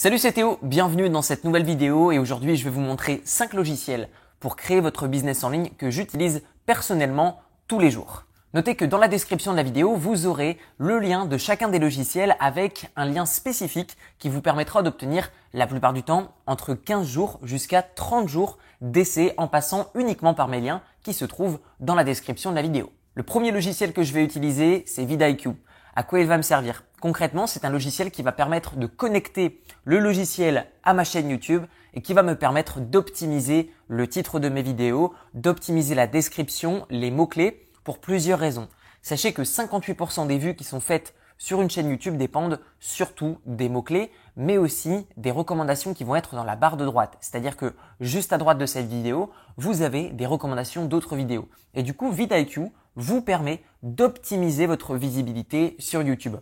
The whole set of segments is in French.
Salut c'est Théo, bienvenue dans cette nouvelle vidéo et aujourd'hui je vais vous montrer 5 logiciels pour créer votre business en ligne que j'utilise personnellement tous les jours. Notez que dans la description de la vidéo, vous aurez le lien de chacun des logiciels avec un lien spécifique qui vous permettra d'obtenir la plupart du temps entre 15 jours jusqu'à 30 jours d'essai en passant uniquement par mes liens qui se trouvent dans la description de la vidéo. Le premier logiciel que je vais utiliser, c'est vidIQ. À quoi il va me servir? Concrètement, c'est un logiciel qui va permettre de connecter le logiciel à ma chaîne YouTube et qui va me permettre d'optimiser le titre de mes vidéos, d'optimiser la description, les mots-clés pour plusieurs raisons. Sachez que 58% des vues qui sont faites sur une chaîne YouTube dépendent surtout des mots-clés, mais aussi des recommandations qui vont être dans la barre de droite. C'est-à-dire que juste à droite de cette vidéo, vous avez des recommandations d'autres vidéos. Et du coup, vidIQ vous permet d'optimiser votre visibilité sur YouTube.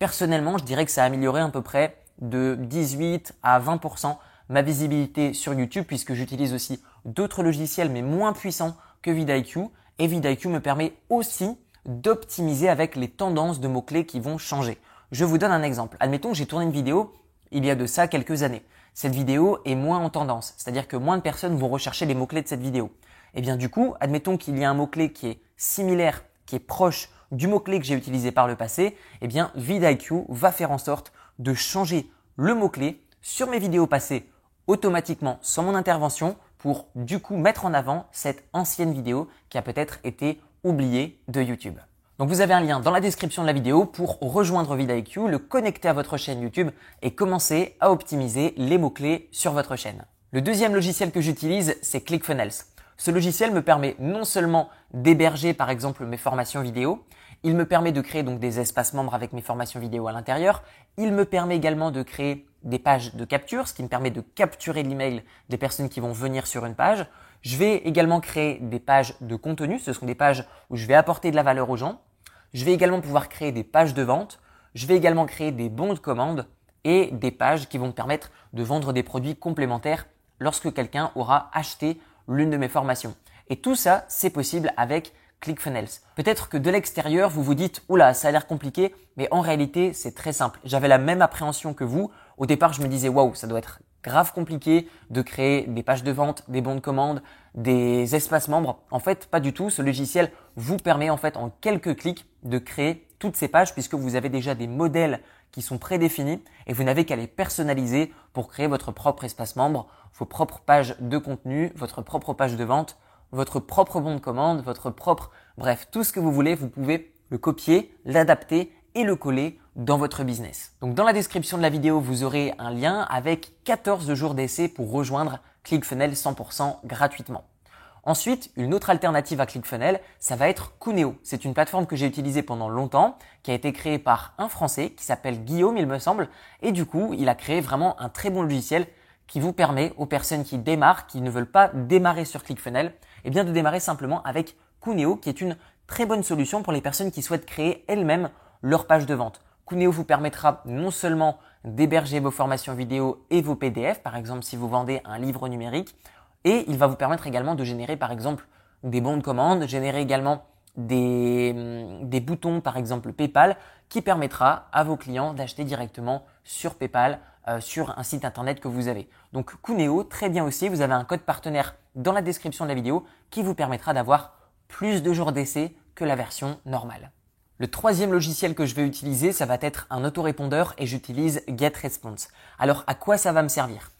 Personnellement, je dirais que ça a amélioré à peu près de 18 à 20% ma visibilité sur YouTube puisque j'utilise aussi d'autres logiciels mais moins puissants que vidIQ et vidIQ me permet aussi d'optimiser avec les tendances de mots-clés qui vont changer. Je vous donne un exemple. Admettons que j'ai tourné une vidéo il y a de ça quelques années. Cette vidéo est moins en tendance, c'est-à-dire que moins de personnes vont rechercher les mots-clés de cette vidéo. Et eh bien du coup, admettons qu'il y a un mot-clé qui est similaire, qui est proche du mot-clé que j'ai utilisé par le passé, eh bien vidIQ va faire en sorte de changer le mot-clé sur mes vidéos passées automatiquement sans mon intervention pour du coup mettre en avant cette ancienne vidéo qui a peut-être été oubliée de YouTube. Donc vous avez un lien dans la description de la vidéo pour rejoindre vidIQ, le connecter à votre chaîne YouTube et commencer à optimiser les mots-clés sur votre chaîne. Le deuxième logiciel que j'utilise, c'est ClickFunnels. Ce logiciel me permet non seulement d'héberger par exemple mes formations vidéo, il me permet de créer donc des espaces membres avec mes formations vidéo à l'intérieur, il me permet également de créer des pages de capture, ce qui me permet de capturer l'email des personnes qui vont venir sur une page. Je vais également créer des pages de contenu, ce sont des pages où je vais apporter de la valeur aux gens. Je vais également pouvoir créer des pages de vente. Je vais également créer des bons de commande et des pages qui vont me permettre de vendre des produits complémentaires lorsque quelqu'un aura acheté l'une de mes formations. Et tout ça, c'est possible avec ClickFunnels. Peut-être que de l'extérieur, vous vous dites, oula, ça a l'air compliqué, mais en réalité, c'est très simple. J'avais la même appréhension que vous. Au départ, je me disais, waouh, ça doit être grave compliqué de créer des pages de vente, des bons de commande, des espaces membres. En fait, pas du tout. Ce logiciel vous permet en fait en quelques clics de créer toutes ces pages puisque vous avez déjà des modèles qui sont prédéfinis et vous n'avez qu'à les personnaliser pour créer votre propre espace membre, vos propres pages de contenu, votre propre page de vente, votre propre bon de commande, votre propre, bref, tout ce que vous voulez, vous pouvez le copier, l'adapter et le coller dans votre business. Donc dans la description de la vidéo, vous aurez un lien avec 14 jours d'essai pour rejoindre ClickFunnels 100% gratuitement. Ensuite, une autre alternative à ClickFunnels, ça va être Cuneo. C'est une plateforme que j'ai utilisée pendant longtemps, qui a été créée par un Français qui s'appelle Guillaume, il me semble, et du coup, il a créé vraiment un très bon logiciel qui vous permet aux personnes qui démarrent, qui ne veulent pas démarrer sur ClickFunnels, eh bien de démarrer simplement avec Cuneo, qui est une très bonne solution pour les personnes qui souhaitent créer elles-mêmes leur page de vente. Cuneo vous permettra non seulement d'héberger vos formations vidéo et vos PDF, par exemple si vous vendez un livre numérique, et il va vous permettre également de générer par exemple des bons de commande, générer également des, hum, des boutons par exemple PayPal qui permettra à vos clients d'acheter directement sur PayPal euh, sur un site internet que vous avez. Donc Cuneo, très bien aussi, vous avez un code partenaire dans la description de la vidéo qui vous permettra d'avoir plus de jours d'essai que la version normale. Le troisième logiciel que je vais utiliser, ça va être un autorépondeur et j'utilise GetResponse. Alors à quoi ça va me servir?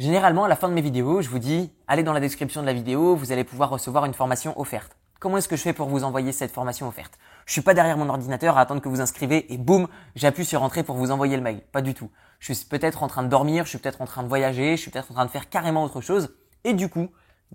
Généralement, à la fin de mes vidéos, je vous dis, allez dans la description de la vidéo, vous allez pouvoir recevoir une formation offerte. Comment est-ce que je fais pour vous envoyer cette formation offerte? Je suis pas derrière mon ordinateur à attendre que vous inscrivez et boum, j'appuie sur entrée pour vous envoyer le mail. Pas du tout. Je suis peut-être en train de dormir, je suis peut-être en train de voyager, je suis peut-être en train de faire carrément autre chose. Et du coup,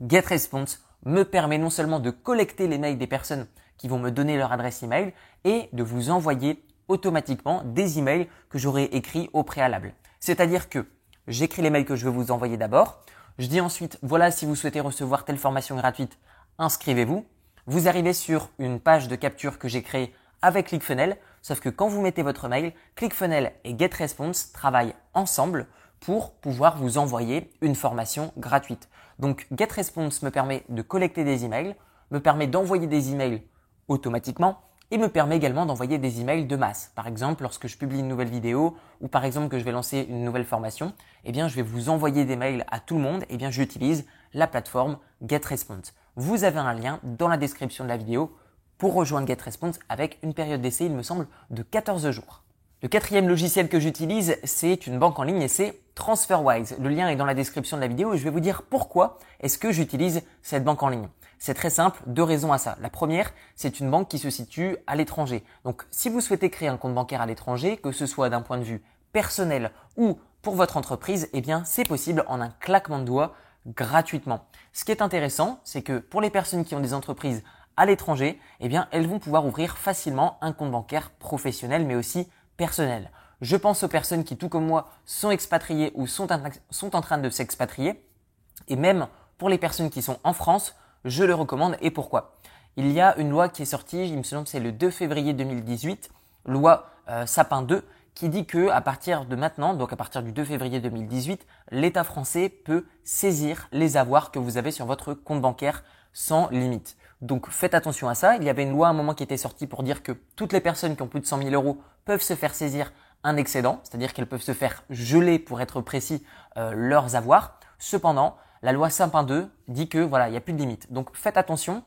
GetResponse me permet non seulement de collecter les mails des personnes qui vont me donner leur adresse email et de vous envoyer automatiquement des emails que j'aurai écrits au préalable. C'est-à-dire que j'écris les mails que je veux vous envoyer d'abord. Je dis ensuite, voilà, si vous souhaitez recevoir telle formation gratuite, inscrivez-vous. Vous arrivez sur une page de capture que j'ai créée avec ClickFunnels, sauf que quand vous mettez votre mail, ClickFunnels et GetResponse travaillent ensemble pour pouvoir vous envoyer une formation gratuite. Donc GetResponse me permet de collecter des emails, me permet d'envoyer des emails automatiquement et me permet également d'envoyer des emails de masse. Par exemple, lorsque je publie une nouvelle vidéo ou par exemple que je vais lancer une nouvelle formation, eh bien, je vais vous envoyer des mails à tout le monde. Eh bien, j'utilise la plateforme GetResponse. Vous avez un lien dans la description de la vidéo pour rejoindre GetResponse avec une période d'essai, il me semble, de 14 jours. Le quatrième logiciel que j'utilise, c'est une banque en ligne et c'est TransferWise. Le lien est dans la description de la vidéo et je vais vous dire pourquoi est-ce que j'utilise cette banque en ligne. C'est très simple, deux raisons à ça. La première, c'est une banque qui se situe à l'étranger. Donc si vous souhaitez créer un compte bancaire à l'étranger, que ce soit d'un point de vue personnel ou pour votre entreprise, eh bien c'est possible en un claquement de doigts gratuitement. Ce qui est intéressant, c'est que pour les personnes qui ont des entreprises à l'étranger, eh bien elles vont pouvoir ouvrir facilement un compte bancaire professionnel mais aussi personnel. Je pense aux personnes qui, tout comme moi, sont expatriées ou sont, sont en train de s'expatrier. Et même pour les personnes qui sont en France, je le recommande. Et pourquoi Il y a une loi qui est sortie, il me semble que c'est le 2 février 2018, loi euh, Sapin 2, qui dit que à partir de maintenant, donc à partir du 2 février 2018, l'État français peut saisir les avoirs que vous avez sur votre compte bancaire sans limite. Donc faites attention à ça. Il y avait une loi à un moment qui était sortie pour dire que toutes les personnes qui ont plus de 100 000 euros peuvent se faire saisir un excédent, c'est-à-dire qu'elles peuvent se faire geler, pour être précis, euh, leurs avoirs. Cependant, la loi Sapin 2 dit que voilà, il n'y a plus de limite. Donc faites attention.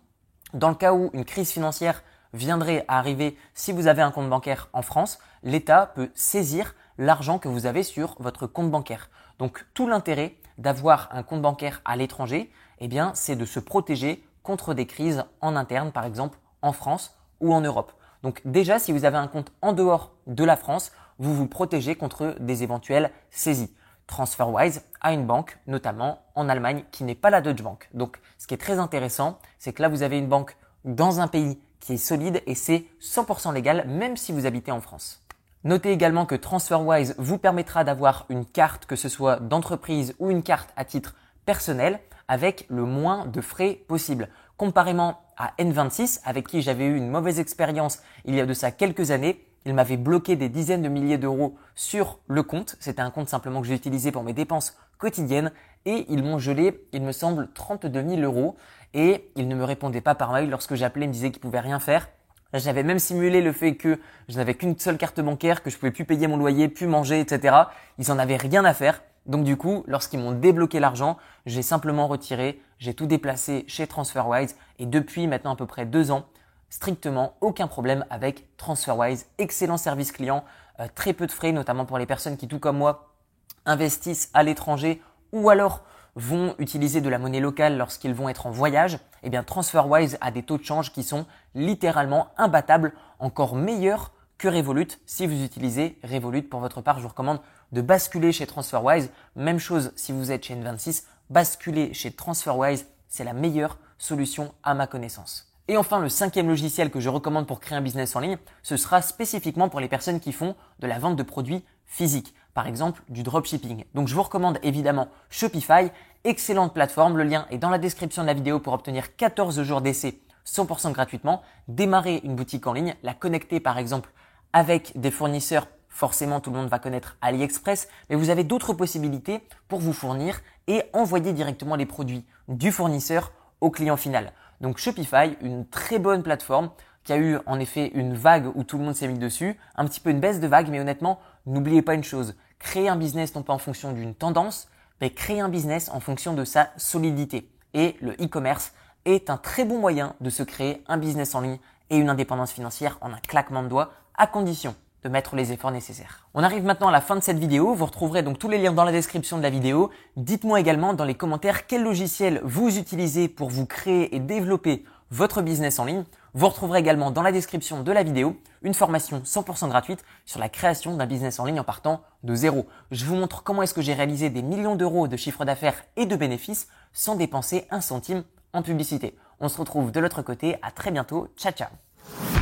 Dans le cas où une crise financière viendrait à arriver si vous avez un compte bancaire en France, l'État peut saisir l'argent que vous avez sur votre compte bancaire. Donc tout l'intérêt d'avoir un compte bancaire à l'étranger, eh bien, c'est de se protéger contre des crises en interne, par exemple en France ou en Europe. Donc déjà, si vous avez un compte en dehors de la France, vous vous protégez contre des éventuelles saisies. TransferWise a une banque, notamment en Allemagne, qui n'est pas la Deutsche Bank. Donc ce qui est très intéressant, c'est que là, vous avez une banque dans un pays qui est solide et c'est 100% légal, même si vous habitez en France. Notez également que TransferWise vous permettra d'avoir une carte, que ce soit d'entreprise ou une carte à titre personnel, avec le moins de frais possible. Comparément à N26, avec qui j'avais eu une mauvaise expérience il y a de ça quelques années, il m'avait bloqué des dizaines de milliers d'euros sur le compte. C'était un compte simplement que j'ai utilisé pour mes dépenses quotidiennes et ils m'ont gelé, il me semble, 32 000 euros et ils ne me répondaient pas par mail lorsque j'appelais, ils me disaient qu'ils pouvaient rien faire. J'avais même simulé le fait que je n'avais qu'une seule carte bancaire, que je pouvais plus payer mon loyer, plus manger, etc. Ils en avaient rien à faire. Donc du coup, lorsqu'ils m'ont débloqué l'argent, j'ai simplement retiré, j'ai tout déplacé chez TransferWise et depuis maintenant à peu près deux ans, strictement aucun problème avec TransferWise. Excellent service client, euh, très peu de frais, notamment pour les personnes qui, tout comme moi, investissent à l'étranger ou alors vont utiliser de la monnaie locale lorsqu'ils vont être en voyage, eh bien TransferWise a des taux de change qui sont littéralement imbattables, encore meilleurs que Revolut. Si vous utilisez Revolut pour votre part, je vous recommande de basculer chez TransferWise. Même chose si vous êtes chez N26, basculer chez TransferWise, c'est la meilleure solution à ma connaissance. Et enfin, le cinquième logiciel que je recommande pour créer un business en ligne, ce sera spécifiquement pour les personnes qui font de la vente de produits physiques, par exemple du dropshipping. Donc je vous recommande évidemment Shopify, excellente plateforme, le lien est dans la description de la vidéo pour obtenir 14 jours d'essai 100% gratuitement, démarrer une boutique en ligne, la connecter par exemple avec des fournisseurs Forcément, tout le monde va connaître AliExpress, mais vous avez d'autres possibilités pour vous fournir et envoyer directement les produits du fournisseur au client final. Donc Shopify, une très bonne plateforme qui a eu en effet une vague où tout le monde s'est mis dessus, un petit peu une baisse de vague, mais honnêtement, n'oubliez pas une chose, créer un business non pas en fonction d'une tendance, mais créer un business en fonction de sa solidité. Et le e-commerce est un très bon moyen de se créer un business en ligne et une indépendance financière en un claquement de doigts, à condition de mettre les efforts nécessaires. On arrive maintenant à la fin de cette vidéo. Vous retrouverez donc tous les liens dans la description de la vidéo. Dites-moi également dans les commentaires quel logiciel vous utilisez pour vous créer et développer votre business en ligne. Vous retrouverez également dans la description de la vidéo une formation 100% gratuite sur la création d'un business en ligne en partant de zéro. Je vous montre comment est-ce que j'ai réalisé des millions d'euros de chiffre d'affaires et de bénéfices sans dépenser un centime en publicité. On se retrouve de l'autre côté. À très bientôt. Ciao, ciao.